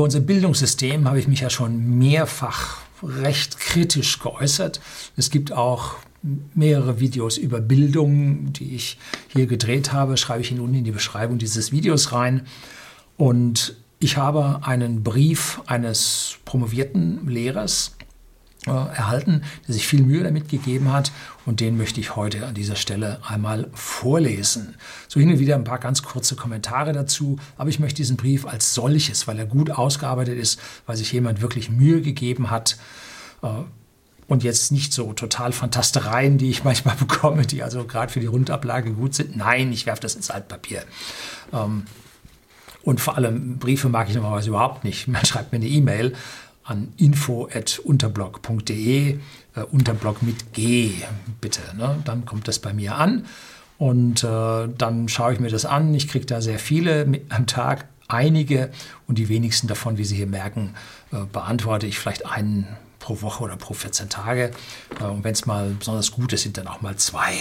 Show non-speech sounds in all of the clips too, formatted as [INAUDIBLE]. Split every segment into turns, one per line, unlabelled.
Über unser Bildungssystem habe ich mich ja schon mehrfach recht kritisch geäußert. Es gibt auch mehrere Videos über Bildung, die ich hier gedreht habe, schreibe ich Ihnen unten in die Beschreibung dieses Videos rein. Und ich habe einen Brief eines promovierten Lehrers erhalten, der sich viel Mühe damit gegeben hat und den möchte ich heute an dieser Stelle einmal vorlesen. So hin und wieder ein paar ganz kurze Kommentare dazu, aber ich möchte diesen Brief als solches, weil er gut ausgearbeitet ist, weil sich jemand wirklich Mühe gegeben hat, äh, und jetzt nicht so total Fantastereien, die ich manchmal [LAUGHS] bekomme, die also gerade für die Rundablage gut sind. Nein, ich werfe das ins Altpapier. Ähm, und vor allem Briefe mag ich normalerweise überhaupt nicht. Man schreibt mir eine E-Mail an info.unterblog.de, äh, Unterblog mit G, bitte. Ne? Dann kommt das bei mir an und äh, dann schaue ich mir das an. Ich kriege da sehr viele mit, am Tag, einige und die wenigsten davon, wie Sie hier merken, äh, beantworte ich vielleicht einen pro Woche oder pro 14 Tage. Äh, und wenn es mal besonders gut ist, sind dann auch mal zwei.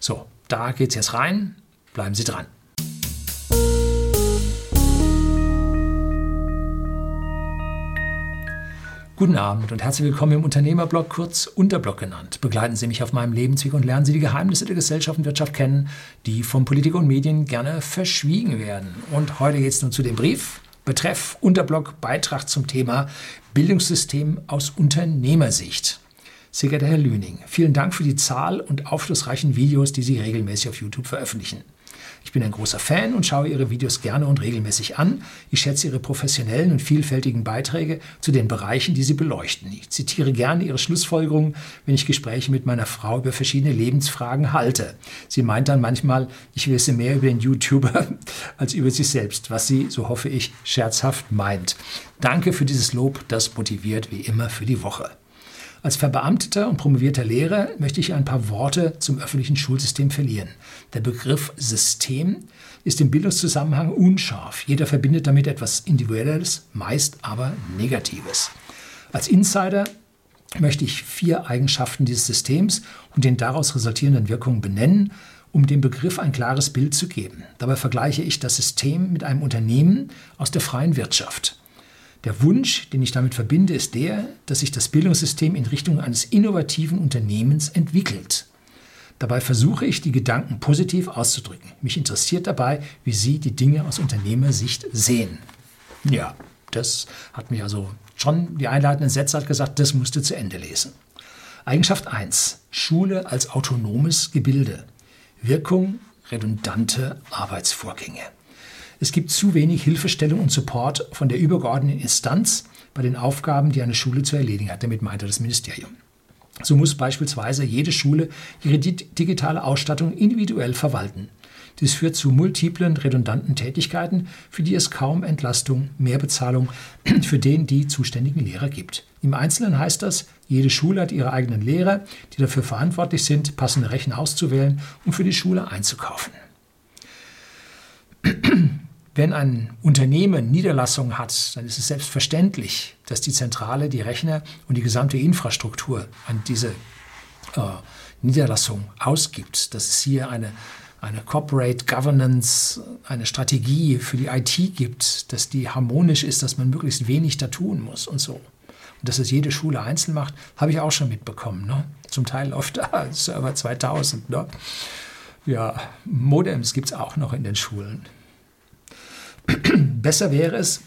So, da geht es jetzt rein. Bleiben Sie dran. Guten Abend und herzlich willkommen im Unternehmerblog, kurz Unterblog genannt. Begleiten Sie mich auf meinem Lebensweg und lernen Sie die Geheimnisse der Gesellschaft und Wirtschaft kennen, die von Politik und Medien gerne verschwiegen werden. Und heute geht es nun zu dem Brief, Betreff Unterblog Beitrag zum Thema Bildungssystem aus Unternehmersicht. Sehr geehrter Herr Lüning, vielen Dank für die Zahl und aufschlussreichen Videos, die Sie regelmäßig auf YouTube veröffentlichen. Ich bin ein großer Fan und schaue Ihre Videos gerne und regelmäßig an. Ich schätze Ihre professionellen und vielfältigen Beiträge zu den Bereichen, die Sie beleuchten. Ich zitiere gerne Ihre Schlussfolgerungen, wenn ich Gespräche mit meiner Frau über verschiedene Lebensfragen halte. Sie meint dann manchmal, ich wisse mehr über den YouTuber [LAUGHS] als über sich selbst, was sie, so hoffe ich, scherzhaft meint. Danke für dieses Lob, das motiviert wie immer für die Woche. Als verbeamteter und promovierter Lehrer möchte ich ein paar Worte zum öffentlichen Schulsystem verlieren. Der Begriff System ist im Bildungszusammenhang unscharf. Jeder verbindet damit etwas Individuelles, meist aber Negatives. Als Insider möchte ich vier Eigenschaften dieses Systems und den daraus resultierenden Wirkungen benennen, um dem Begriff ein klares Bild zu geben. Dabei vergleiche ich das System mit einem Unternehmen aus der freien Wirtschaft. Der Wunsch, den ich damit verbinde, ist der, dass sich das Bildungssystem in Richtung eines innovativen Unternehmens entwickelt. Dabei versuche ich, die Gedanken positiv auszudrücken. Mich interessiert dabei, wie Sie die Dinge aus Unternehmersicht sehen. Ja, das hat mir also schon die einleitenden Sätze hat gesagt, das musste zu Ende lesen. Eigenschaft 1. Schule als autonomes Gebilde. Wirkung redundante Arbeitsvorgänge. Es gibt zu wenig Hilfestellung und Support von der übergeordneten Instanz bei den Aufgaben, die eine Schule zu erledigen hat. Damit meinte das Ministerium. So muss beispielsweise jede Schule ihre digitale Ausstattung individuell verwalten. Dies führt zu multiplen, redundanten Tätigkeiten, für die es kaum Entlastung, Mehrbezahlung [CLEARS THROAT] für den die zuständigen Lehrer gibt. Im Einzelnen heißt das, jede Schule hat ihre eigenen Lehrer, die dafür verantwortlich sind, passende Rechner auszuwählen und für die Schule einzukaufen. [CLEARS THROAT] Wenn ein Unternehmen Niederlassungen hat, dann ist es selbstverständlich, dass die Zentrale die Rechner und die gesamte Infrastruktur an diese äh, Niederlassung ausgibt. Dass es hier eine, eine Corporate Governance, eine Strategie für die IT gibt, dass die harmonisch ist, dass man möglichst wenig da tun muss und so. Und dass es jede Schule einzeln macht, habe ich auch schon mitbekommen. Ne? Zum Teil oft ah, [LAUGHS] Server 2000. Ne? Ja, Modems gibt es auch noch in den Schulen. [CLEARS THROAT] Besser wäre es,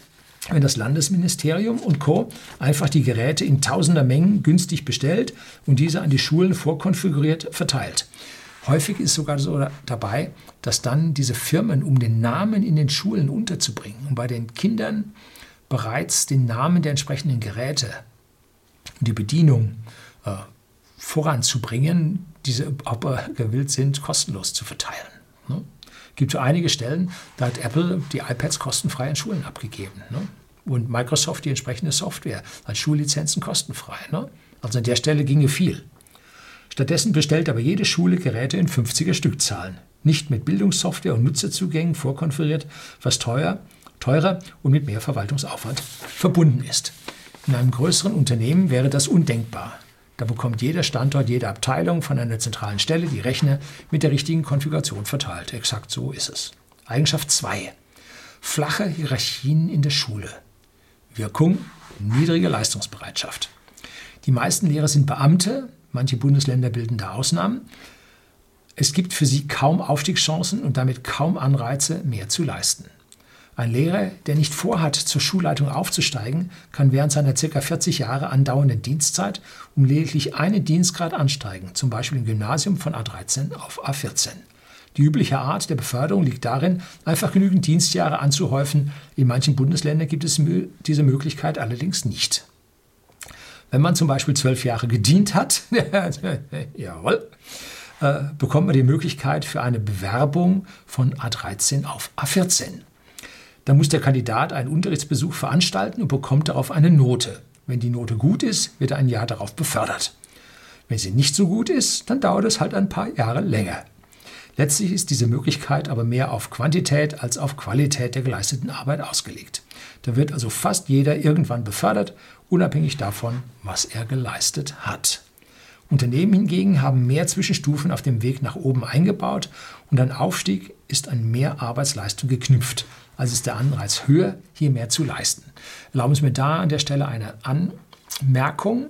wenn das Landesministerium und Co. einfach die Geräte in tausender Mengen günstig bestellt und diese an die Schulen vorkonfiguriert verteilt. Häufig ist sogar so dabei, dass dann diese Firmen, um den Namen in den Schulen unterzubringen und bei den Kindern bereits den Namen der entsprechenden Geräte und die Bedienung äh, voranzubringen, diese, ob gewillt sind, kostenlos zu verteilen. Ne? Gibt einige Stellen, da hat Apple die iPads kostenfrei an Schulen abgegeben. Ne? Und Microsoft die entsprechende Software als Schullizenzen kostenfrei. Ne? Also an der Stelle ginge viel. Stattdessen bestellt aber jede Schule Geräte in 50er Stückzahlen. Nicht mit Bildungssoftware und Nutzerzugängen vorkonfiguriert, was teuer, teurer und mit mehr Verwaltungsaufwand verbunden ist. In einem größeren Unternehmen wäre das undenkbar. Da bekommt jeder Standort, jede Abteilung von einer zentralen Stelle die Rechner mit der richtigen Konfiguration verteilt. Exakt so ist es. Eigenschaft 2. Flache Hierarchien in der Schule. Wirkung niedrige Leistungsbereitschaft. Die meisten Lehrer sind Beamte, manche Bundesländer bilden da Ausnahmen. Es gibt für sie kaum Aufstiegschancen und damit kaum Anreize, mehr zu leisten. Ein Lehrer, der nicht vorhat, zur Schulleitung aufzusteigen, kann während seiner ca. 40 Jahre andauernden Dienstzeit um lediglich einen Dienstgrad ansteigen, zum Beispiel im Gymnasium von A13 auf A14. Die übliche Art der Beförderung liegt darin, einfach genügend Dienstjahre anzuhäufen. In manchen Bundesländern gibt es diese Möglichkeit allerdings nicht. Wenn man zum Beispiel zwölf Jahre gedient hat, [LAUGHS] jawohl, äh, bekommt man die Möglichkeit für eine Bewerbung von A13 auf A14. Da muss der Kandidat einen Unterrichtsbesuch veranstalten und bekommt darauf eine Note. Wenn die Note gut ist, wird er ein Jahr darauf befördert. Wenn sie nicht so gut ist, dann dauert es halt ein paar Jahre länger. Letztlich ist diese Möglichkeit aber mehr auf Quantität als auf Qualität der geleisteten Arbeit ausgelegt. Da wird also fast jeder irgendwann befördert, unabhängig davon, was er geleistet hat. Unternehmen hingegen haben mehr Zwischenstufen auf dem Weg nach oben eingebaut und ein Aufstieg ist an mehr Arbeitsleistung geknüpft. Also ist der Anreiz höher, hier mehr zu leisten. Erlauben Sie mir da an der Stelle eine Anmerkung.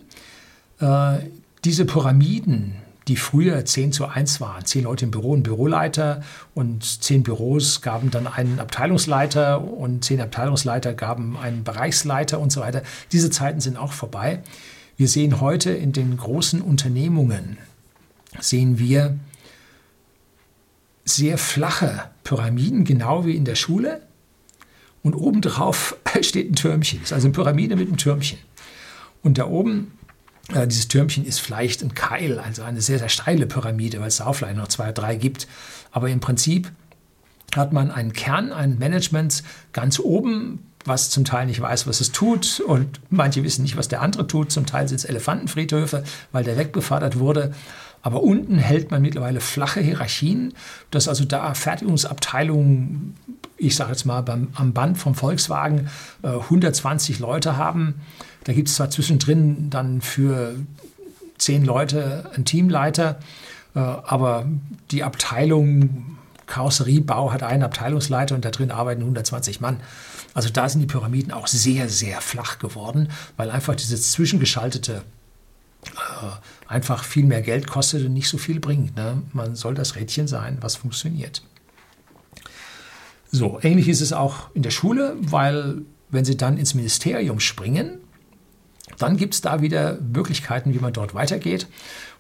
Äh, diese Pyramiden, die früher 10 zu 1 waren. Zehn Leute im Büro, ein Büroleiter und zehn Büros gaben dann einen Abteilungsleiter und zehn Abteilungsleiter gaben einen Bereichsleiter und so weiter. Diese Zeiten sind auch vorbei. Wir sehen heute in den großen Unternehmungen, sehen wir sehr flache Pyramiden, genau wie in der Schule. Und obendrauf [LAUGHS] steht ein Türmchen. Das ist also eine Pyramide mit einem Türmchen. Und da oben äh, dieses Türmchen ist vielleicht ein Keil, also eine sehr, sehr steile Pyramide, weil es da auch vielleicht noch zwei, drei gibt. Aber im Prinzip hat man einen Kern, ein Management ganz oben, was zum Teil nicht weiß, was es tut und manche wissen nicht, was der andere tut. Zum Teil sind es Elefantenfriedhöfe, weil der wegbefördert wurde. Aber unten hält man mittlerweile flache Hierarchien, dass also da Fertigungsabteilungen, ich sage jetzt mal beim, am Band vom Volkswagen, äh, 120 Leute haben da gibt es zwar zwischendrin dann für zehn Leute einen Teamleiter, äh, aber die Abteilung Karosseriebau hat einen Abteilungsleiter und da drin arbeiten 120 Mann. Also da sind die Pyramiden auch sehr, sehr flach geworden, weil einfach dieses zwischengeschaltete äh, einfach viel mehr Geld kostet und nicht so viel bringt. Ne? Man soll das Rädchen sein, was funktioniert. So, ähnlich ist es auch in der Schule, weil wenn Sie dann ins Ministerium springen, dann gibt es da wieder Möglichkeiten, wie man dort weitergeht.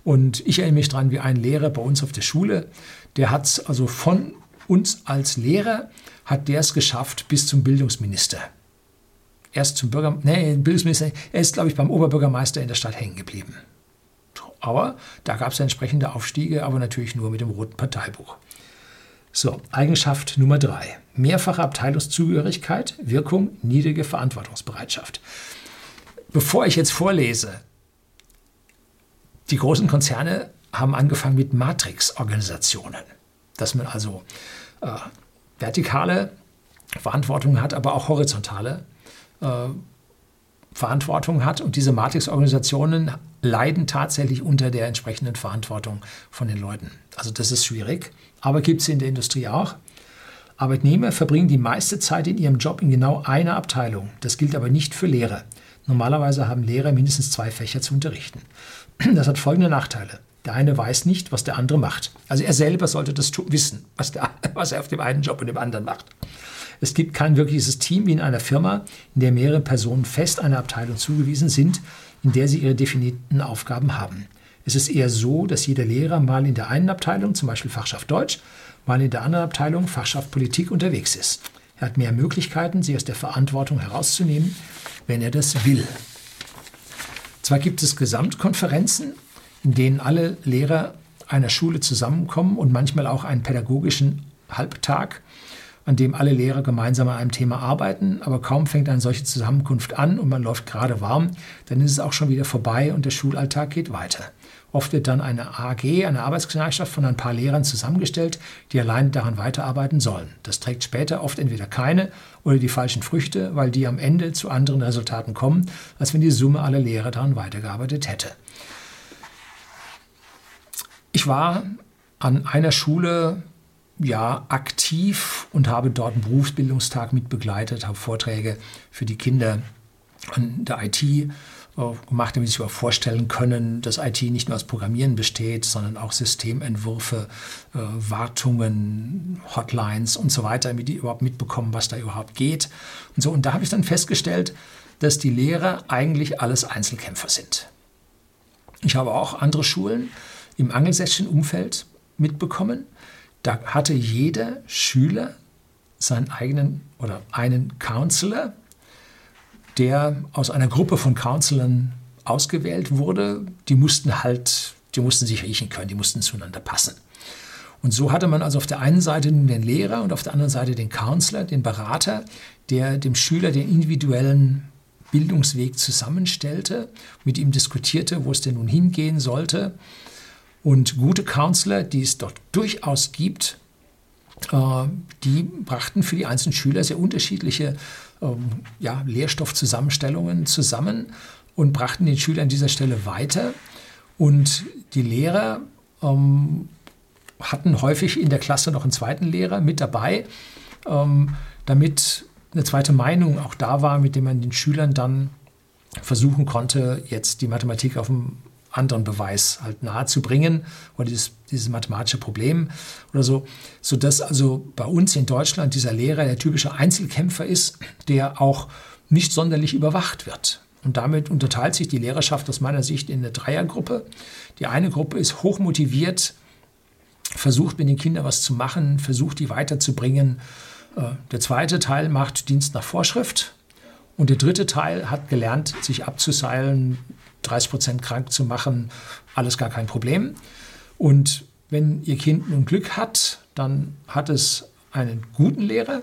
Und ich erinnere mich daran, wie ein Lehrer bei uns auf der Schule, der hat also von uns als Lehrer, hat der es geschafft bis zum Bildungsminister. Erst zum Bürger, nee, Bildungsminister, er ist, glaube ich, beim Oberbürgermeister in der Stadt hängen geblieben. Aber da gab es entsprechende Aufstiege, aber natürlich nur mit dem roten Parteibuch. So, Eigenschaft Nummer drei. Mehrfache Abteilungszugehörigkeit, Wirkung, niedrige Verantwortungsbereitschaft. Bevor ich jetzt vorlese, die großen Konzerne haben angefangen mit Matrix-Organisationen, dass man also äh, vertikale Verantwortung hat, aber auch horizontale äh, Verantwortung hat. Und diese Matrix-Organisationen leiden tatsächlich unter der entsprechenden Verantwortung von den Leuten. Also das ist schwierig, aber gibt es in der Industrie auch. Arbeitnehmer verbringen die meiste Zeit in ihrem Job in genau einer Abteilung. Das gilt aber nicht für Lehrer. Normalerweise haben Lehrer mindestens zwei Fächer zu unterrichten. Das hat folgende Nachteile. Der eine weiß nicht, was der andere macht. Also er selber sollte das wissen, was, der, [LAUGHS] was er auf dem einen Job und dem anderen macht. Es gibt kein wirkliches Team wie in einer Firma, in der mehrere Personen fest einer Abteilung zugewiesen sind, in der sie ihre definierten Aufgaben haben. Es ist eher so, dass jeder Lehrer mal in der einen Abteilung, zum Beispiel Fachschaft Deutsch, mal in der anderen Abteilung, Fachschaft Politik, unterwegs ist. Er hat mehr Möglichkeiten, sie aus der Verantwortung herauszunehmen wenn er das will. Zwar gibt es Gesamtkonferenzen, in denen alle Lehrer einer Schule zusammenkommen und manchmal auch einen pädagogischen Halbtag, an dem alle Lehrer gemeinsam an einem Thema arbeiten, aber kaum fängt eine solche Zusammenkunft an und man läuft gerade warm, dann ist es auch schon wieder vorbei und der Schulalltag geht weiter. Oft wird dann eine AG, eine Arbeitsgemeinschaft von ein paar Lehrern zusammengestellt, die allein daran weiterarbeiten sollen. Das trägt später oft entweder keine oder die falschen Früchte, weil die am Ende zu anderen Resultaten kommen, als wenn die Summe aller Lehrer daran weitergearbeitet hätte. Ich war an einer Schule ja aktiv und habe dort einen Berufsbildungstag mit begleitet, habe Vorträge für die Kinder an der IT äh, gemacht, damit Sie sich vorstellen können, dass IT nicht nur aus Programmieren besteht, sondern auch Systementwürfe, äh, Wartungen, Hotlines und so weiter, damit die überhaupt mitbekommen, was da überhaupt geht. Und so. Und da habe ich dann festgestellt, dass die Lehrer eigentlich alles Einzelkämpfer sind. Ich habe auch andere Schulen im angelsächsischen Umfeld mitbekommen. Da hatte jeder Schüler seinen eigenen oder einen Counselor, der aus einer Gruppe von Counselern ausgewählt wurde. Die mussten halt, die mussten sich riechen können, die mussten zueinander passen. Und so hatte man also auf der einen Seite den Lehrer und auf der anderen Seite den Counselor, den Berater, der dem Schüler den individuellen Bildungsweg zusammenstellte, mit ihm diskutierte, wo es denn nun hingehen sollte. Und gute Counselor, die es dort durchaus gibt, äh, die brachten für die einzelnen Schüler sehr unterschiedliche ähm, ja, Lehrstoffzusammenstellungen zusammen und brachten den Schüler an dieser Stelle weiter. Und die Lehrer ähm, hatten häufig in der Klasse noch einen zweiten Lehrer mit dabei, ähm, damit eine zweite Meinung auch da war, mit dem man den Schülern dann versuchen konnte, jetzt die Mathematik auf dem anderen Beweis halt nahe zu bringen oder dieses, dieses mathematische Problem oder so, sodass also bei uns in Deutschland dieser Lehrer der typische Einzelkämpfer ist, der auch nicht sonderlich überwacht wird. Und damit unterteilt sich die Lehrerschaft aus meiner Sicht in eine Dreiergruppe. Die eine Gruppe ist hochmotiviert, versucht mit den Kindern was zu machen, versucht die weiterzubringen. Äh, der zweite Teil macht Dienst nach Vorschrift. Und der dritte Teil hat gelernt, sich abzuseilen, 30 Prozent krank zu machen, alles gar kein Problem. Und wenn Ihr Kind nun Glück hat, dann hat es einen guten Lehrer.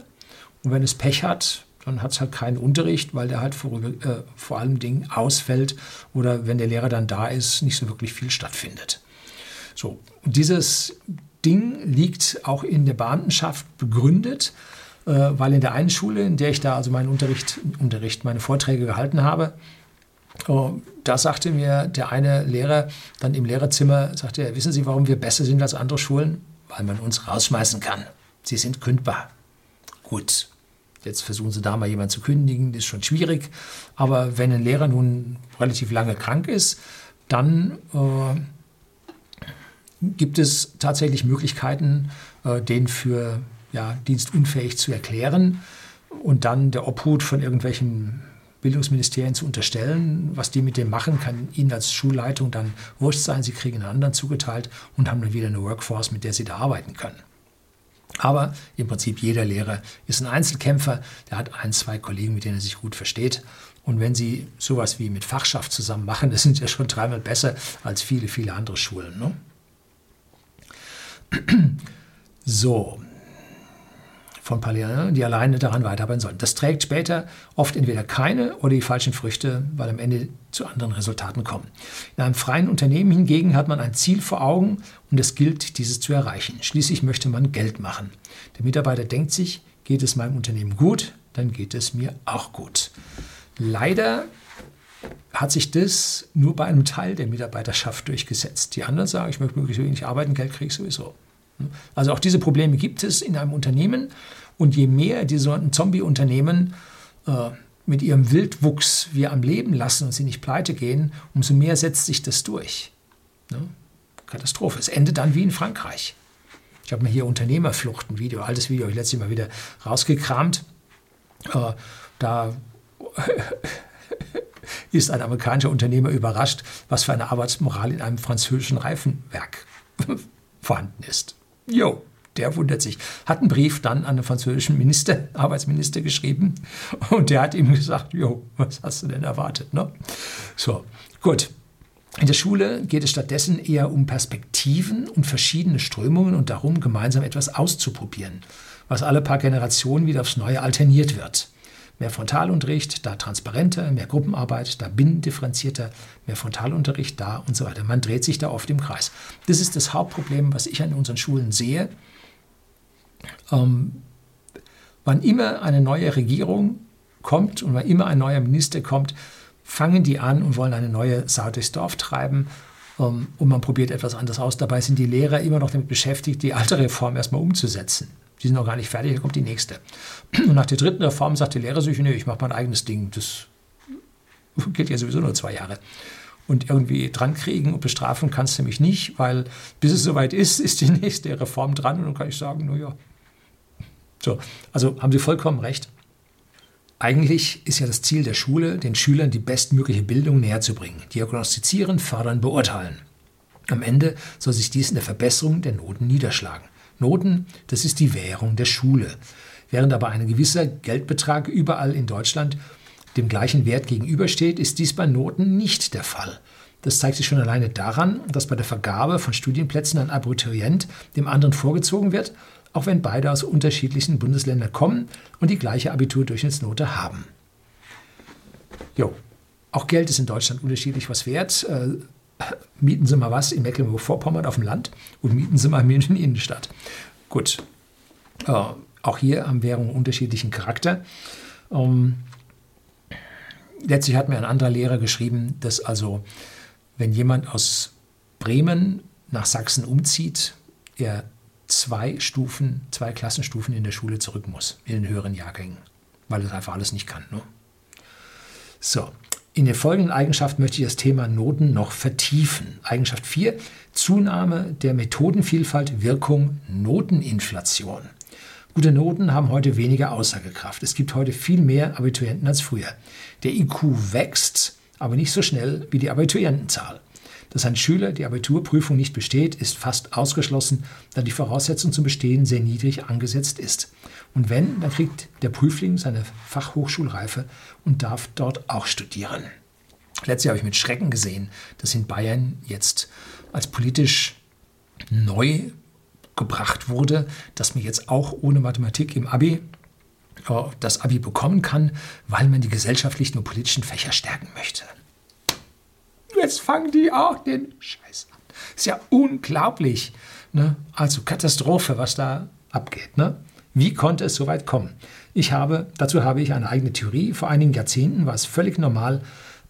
Und wenn es Pech hat, dann hat es halt keinen Unterricht, weil der halt vor, äh, vor allem Dingen ausfällt oder wenn der Lehrer dann da ist, nicht so wirklich viel stattfindet. So, und dieses Ding liegt auch in der Beamtenschaft begründet, äh, weil in der einen Schule, in der ich da also meinen Unterricht, Unterricht meine Vorträge gehalten habe, Oh, da sagte mir der eine Lehrer dann im Lehrerzimmer, sagte er, wissen Sie, warum wir besser sind als andere Schulen? Weil man uns rausschmeißen kann. Sie sind kündbar. Gut, jetzt versuchen Sie da mal jemanden zu kündigen, das ist schon schwierig. Aber wenn ein Lehrer nun relativ lange krank ist, dann äh, gibt es tatsächlich Möglichkeiten, äh, den für ja, dienstunfähig zu erklären und dann der Obhut von irgendwelchen Bildungsministerien zu unterstellen. Was die mit dem machen, kann Ihnen als Schulleitung dann wurscht sein. Sie kriegen einen anderen zugeteilt und haben dann wieder eine Workforce, mit der Sie da arbeiten können. Aber im Prinzip jeder Lehrer ist ein Einzelkämpfer, der hat ein, zwei Kollegen, mit denen er sich gut versteht. Und wenn Sie sowas wie mit Fachschaft zusammen machen, [LAUGHS] das sind ja schon dreimal besser als viele, viele andere Schulen. Ne? [CLEARS THROAT] So, von Pallier, die alleine daran weiterarbeiten sollen. Das trägt später oft entweder keine oder die falschen Früchte, weil am Ende zu anderen Resultaten kommen. In einem freien Unternehmen hingegen hat man ein Ziel vor Augen und es gilt, dieses zu erreichen. Schließlich möchte man Geld machen. Der Mitarbeiter denkt sich, geht es meinem Unternehmen gut, dann geht es mir auch gut. Leider hat sich das nur bei einem Teil der Mitarbeiterschaft durchgesetzt. Die anderen sagen, ich möchte möglichst wenig arbeiten, Geld kriege ich sowieso. Also auch diese Probleme gibt es in einem Unternehmen. Und je mehr diese Zombie-Unternehmen äh, mit ihrem Wildwuchs wir am Leben lassen und sie nicht pleite gehen, umso mehr setzt sich das durch. Ne? Katastrophe. Es endet dann wie in Frankreich. Ich habe mir hier Unternehmerflucht, ein Video, altes Video, ich letztes Mal wieder rausgekramt. Äh, da [LAUGHS] ist ein amerikanischer Unternehmer überrascht, was für eine Arbeitsmoral in einem französischen Reifenwerk [LAUGHS] vorhanden ist. Jo, der wundert sich. Hat einen Brief dann an den französischen Minister, Arbeitsminister geschrieben und der hat ihm gesagt, jo, was hast du denn erwartet? Ne? So, gut. In der Schule geht es stattdessen eher um Perspektiven und verschiedene Strömungen und darum, gemeinsam etwas auszuprobieren, was alle paar Generationen wieder aufs Neue alterniert wird. Mehr Frontalunterricht, da transparenter, mehr Gruppenarbeit, da binnendifferenzierter, mehr Frontalunterricht, da und so weiter. Man dreht sich da oft im Kreis. Das ist das Hauptproblem, was ich an unseren Schulen sehe. Ähm, wann immer eine neue Regierung kommt und wann immer ein neuer Minister kommt, fangen die an und wollen eine neue Sau durchs Dorf treiben ähm, und man probiert etwas anderes aus. Dabei sind die Lehrer immer noch damit beschäftigt, die alte Reform erstmal umzusetzen. Die sind noch gar nicht fertig, da kommt die nächste. Und nach der dritten Reform sagt der Lehrer sich, nee, ich mache mein eigenes Ding. Das [LAUGHS] gilt ja sowieso nur zwei Jahre. Und irgendwie dran kriegen und bestrafen kannst du mich nicht, weil bis es soweit ist, ist die [LAUGHS] nächste Reform dran und dann kann ich sagen, naja. So, also haben Sie vollkommen recht. Eigentlich ist ja das Ziel der Schule, den Schülern die bestmögliche Bildung näherzubringen, diagnostizieren, fördern, beurteilen. Am Ende soll sich dies in der Verbesserung der Noten niederschlagen. Noten, das ist die Währung der Schule. Während aber ein gewisser Geldbetrag überall in Deutschland dem gleichen Wert gegenübersteht, ist dies bei Noten nicht der Fall. Das zeigt sich schon alleine daran, dass bei der Vergabe von Studienplätzen ein Abiturient dem anderen vorgezogen wird, auch wenn beide aus unterschiedlichen Bundesländern kommen und die gleiche Abiturdurchschnittsnote haben. Jo, auch Geld ist in Deutschland unterschiedlich was wert. Mieten Sie mal was in Mecklenburg-Vorpommern auf dem Land und mieten Sie mal [LAUGHS] in München Innenstadt. Gut, äh, auch hier haben Währungen unterschiedlichen Charakter. Ähm, letztlich hat mir ein anderer Lehrer geschrieben, dass also, wenn jemand aus Bremen nach Sachsen umzieht, er zwei Stufen, zwei Klassenstufen in der Schule zurück muss, in den höheren Jahrgängen, weil er einfach alles nicht kann. Ne? So, in den folgenden Eigenschaften möchte ich das Thema Noten noch vertiefen. Eigenschaft 4, Zunahme der Methodenvielfalt, Wirkung Noteninflation. Gute Noten haben heute weniger Aussagekraft. Es gibt heute viel mehr Abiturienten als früher. Der IQ wächst, aber nicht so schnell wie die Abiturientenzahl. Dass ein Schüler die Abiturprüfung nicht besteht, ist fast ausgeschlossen, da die Voraussetzung zum Bestehen sehr niedrig angesetzt ist. Und wenn, dann kriegt der Prüfling seine Fachhochschulreife und darf dort auch studieren. Letztes Jahr habe ich mit Schrecken gesehen, dass in Bayern jetzt als politisch neu gebracht wurde, dass man jetzt auch ohne Mathematik im Abi äh, das Abi bekommen kann, weil man die gesellschaftlichen und politischen Fächer stärken möchte. Jetzt fangen die auch den Scheiß an. Ist ja unglaublich. Ne? Also Katastrophe, was da abgeht. Ne? Wie konnte es so weit kommen? Ich habe, dazu habe ich eine eigene Theorie. Vor einigen Jahrzehnten war es völlig normal,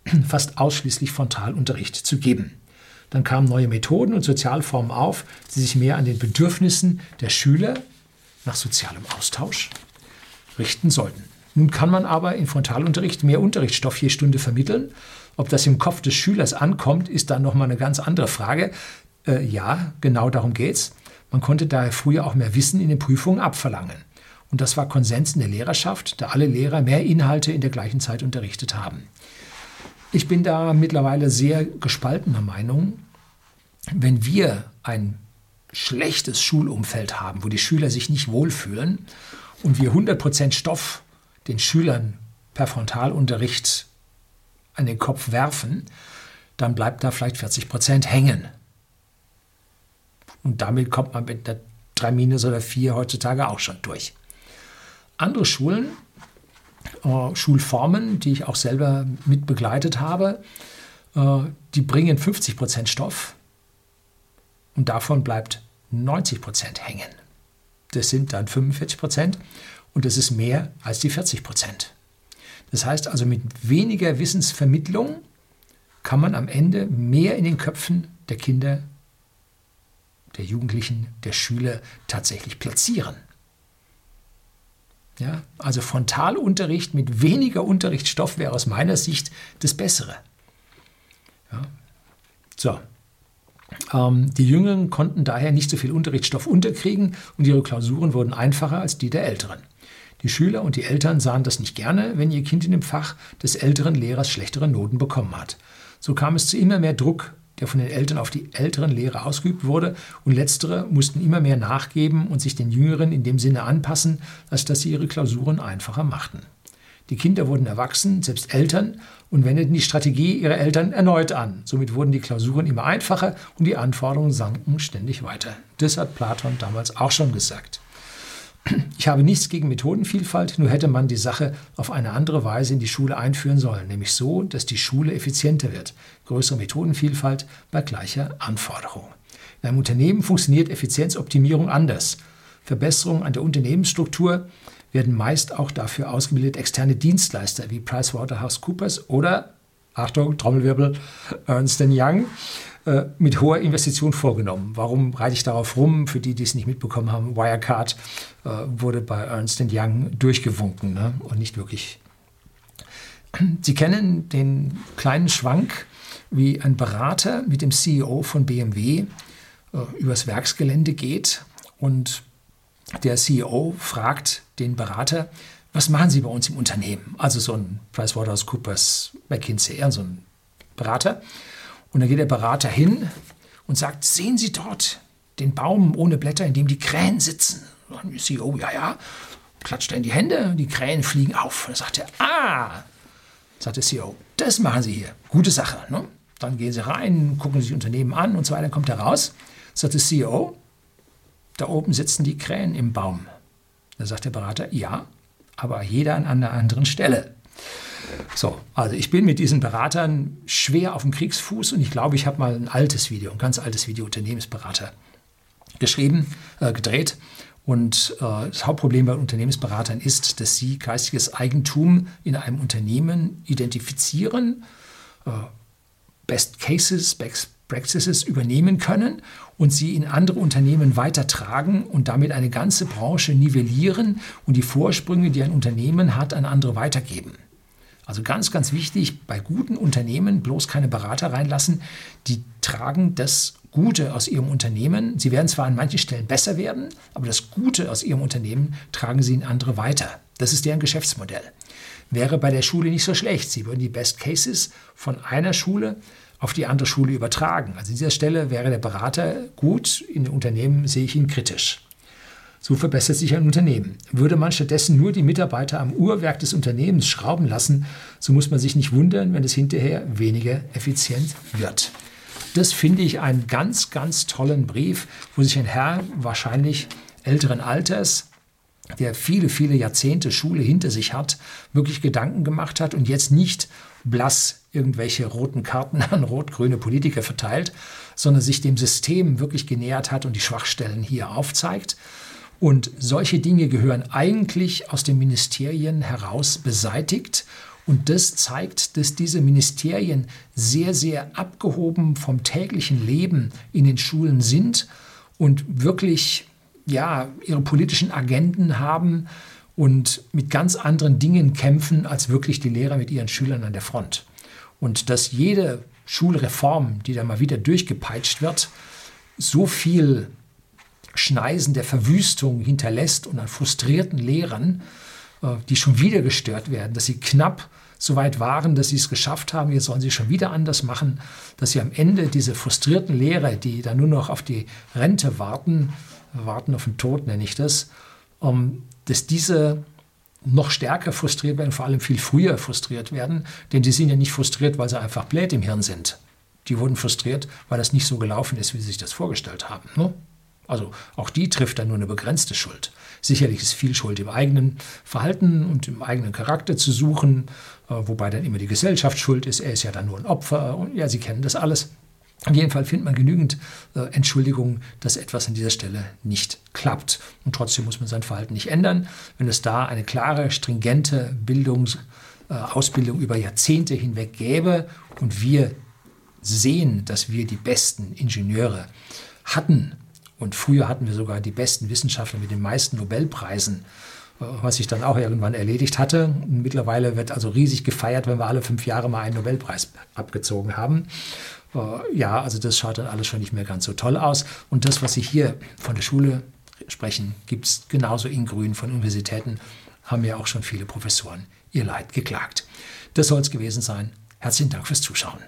[CLEARS THROAT] fast ausschließlich Frontalunterricht zu geben. Dann kamen neue Methoden und Sozialformen auf, die sich mehr an den Bedürfnissen der Schüler nach sozialem Austausch richten sollten. Nun kann man aber in Frontalunterricht mehr Unterrichtsstoff je Stunde vermitteln. Ob das im Kopf des Schülers ankommt, ist dann nochmal eine ganz andere Frage. Äh, ja, genau darum geht's. Man konnte daher früher auch mehr Wissen in den Prüfungen abverlangen. Und das war Konsens in der Lehrerschaft, da alle Lehrer mehr Inhalte in der gleichen Zeit unterrichtet haben. Ich bin da mittlerweile sehr gespaltener Meinung. Wenn wir ein schlechtes Schulumfeld haben, wo die Schüler sich nicht wohlfühlen und wir 100% Stoff den Schülern per Frontalunterricht an den Kopf werfen, dann bleibt da vielleicht 40% hängen. Und damit kommt man mit einer 3 Minus oder 4 heutzutage auch schon durch. Andere Schulen äh, Schulformen, die ich auch selber mit begleitet habe, äh, die bringen 50 Prozent Stoff und davon bleibt 90 Prozent hängen. Das sind dann 45 Prozent und das ist mehr als die 40 Prozent. Das heißt also, mit weniger Wissensvermittlung kann man am Ende mehr in den Köpfen der Kinder, der Jugendlichen, der Schüler tatsächlich platzieren. Ja, also Frontalunterricht mit weniger Unterrichtsstoff wäre aus meiner Sicht das Bessere. Ja. So. Ähm, die Jüngeren konnten daher nicht so viel Unterrichtsstoff unterkriegen und ihre Klausuren wurden einfacher als die der Älteren. Die Schüler und die Eltern sahen das nicht gerne, wenn ihr Kind in dem Fach des älteren Lehrers schlechtere Noten bekommen hat. So kam es zu immer mehr Druck der von den Eltern auf die älteren Lehrer ausgeübt wurde, und letztere mussten immer mehr nachgeben und sich den Jüngeren in dem Sinne anpassen, als dass sie ihre Klausuren einfacher machten. Die Kinder wurden erwachsen, selbst Eltern, und wendeten die Strategie ihrer Eltern erneut an. Somit wurden die Klausuren immer einfacher und die Anforderungen sanken ständig weiter. Das hat Platon damals auch schon gesagt. Ich habe nichts gegen Methodenvielfalt, nur hätte man die Sache auf eine andere Weise in die Schule einführen sollen, nämlich so, dass die Schule effizienter wird. Größere Methodenvielfalt bei gleicher Anforderung. In einem Unternehmen funktioniert Effizienzoptimierung anders. Verbesserungen an der Unternehmensstruktur werden meist auch dafür ausgebildet externe Dienstleister wie PricewaterhouseCoopers oder, Achtung, Trommelwirbel, Ernst Young äh, mit hoher Investition vorgenommen. Warum reite ich darauf rum? Für die, die es nicht mitbekommen haben, Wirecard äh, wurde bei Ernst Young durchgewunken ne? und nicht wirklich Sie kennen den kleinen Schwank, wie ein Berater mit dem CEO von BMW äh, übers Werksgelände geht und der CEO fragt den Berater, was machen Sie bei uns im Unternehmen? Also so ein PricewaterhouseCoopers, McKinsey, so ein Berater. Und dann geht der Berater hin und sagt, sehen Sie dort den Baum ohne Blätter, in dem die Krähen sitzen? Und dann CEO, ja, ja, klatscht er in die Hände, die Krähen fliegen auf. Und dann sagt er, ah, sagt der CEO, das machen Sie hier, gute Sache. Ne? Dann gehen Sie rein, gucken sich Unternehmen an und so weiter, dann kommt er raus, sagt der CEO, da oben sitzen die Krähen im Baum. Da sagt der Berater, ja, aber jeder an einer anderen Stelle. So, also ich bin mit diesen Beratern schwer auf dem Kriegsfuß und ich glaube, ich habe mal ein altes Video, ein ganz altes Video Unternehmensberater geschrieben, äh, gedreht. Und äh, das Hauptproblem bei Unternehmensberatern ist, dass sie geistiges Eigentum in einem Unternehmen identifizieren, äh, Best Cases, Best Practices übernehmen können und sie in andere Unternehmen weitertragen und damit eine ganze Branche nivellieren und die Vorsprünge, die ein Unternehmen hat, an andere weitergeben. Also ganz, ganz wichtig, bei guten Unternehmen bloß keine Berater reinlassen, die tragen das Gute aus ihrem Unternehmen. Sie werden zwar an manchen Stellen besser werden, aber das Gute aus ihrem Unternehmen tragen sie in andere weiter. Das ist deren Geschäftsmodell. Wäre bei der Schule nicht so schlecht. Sie würden die Best Cases von einer Schule auf die andere Schule übertragen. Also an dieser Stelle wäre der Berater gut, in Unternehmen sehe ich ihn kritisch. So verbessert sich ein Unternehmen. Würde man stattdessen nur die Mitarbeiter am Uhrwerk des Unternehmens schrauben lassen, so muss man sich nicht wundern, wenn es hinterher weniger effizient wird. Das finde ich einen ganz, ganz tollen Brief, wo sich ein Herr wahrscheinlich älteren Alters, der viele, viele Jahrzehnte Schule hinter sich hat, wirklich Gedanken gemacht hat und jetzt nicht blass irgendwelche roten Karten [LAUGHS] an rot-grüne Politiker verteilt, sondern sich dem System wirklich genähert hat und die Schwachstellen hier aufzeigt. Und solche Dinge gehören eigentlich aus den Ministerien heraus beseitigt. Und das zeigt, dass diese Ministerien sehr, sehr abgehoben vom täglichen Leben in den Schulen sind und wirklich ja, ihre politischen Agenten haben und mit ganz anderen Dingen kämpfen als wirklich die Lehrer mit ihren Schülern an der Front. Und dass jede Schulreform, die da mal wieder durchgepeitscht wird, so viel Schneisen der Verwüstung hinterlässt und an frustrierten Lehrern, äh, die schon wieder gestört werden, dass sie knapp so weit waren, dass sie es geschafft haben, jetzt sollen sie schon wieder anders machen, dass sie am Ende diese frustrierten Lehrer, die dann nur noch auf die Rente warten, warten auf den Tod nenne ich das, ähm, dass diese noch stärker frustriert werden, vor allem viel früher frustriert werden, denn die sind ja nicht frustriert, weil sie einfach blöd im Hirn sind. Die wurden frustriert, weil das nicht so gelaufen ist, wie sie sich das vorgestellt haben. Ne? Also auch die trifft dann nur eine begrenzte Schuld. Sicherlich ist viel Schuld im eigenen Verhalten und im eigenen Charakter zu suchen, äh, wobei dann immer die Gesellschaft schuld ist. Er ist ja dann nur ein Opfer und ja, Sie kennen das alles. Auf jeden Fall findet man genügend äh, Entschuldigungen, dass etwas an dieser Stelle nicht klappt. Und trotzdem muss man sein Verhalten nicht ändern. Wenn es da eine klare, stringente Bildungs, äh, Ausbildung über Jahrzehnte hinweg gäbe und wir sehen, dass wir die besten Ingenieure hatten und früher hatten wir sogar die besten Wissenschaftler mit den meisten Nobelpreisen, äh, was sich dann auch irgendwann erledigt hatte. Mittlerweile wird also riesig gefeiert, wenn wir alle fünf Jahre mal einen Nobelpreis abgezogen haben. Äh, ja, also das schaut dann alles schon nicht mehr ganz so toll aus. Und das, was Sie hier von der Schule sprechen, gibt es genauso in Grün von Universitäten, haben ja auch schon viele Professoren ihr Leid geklagt. Das soll es gewesen sein. Herzlichen Dank fürs Zuschauen.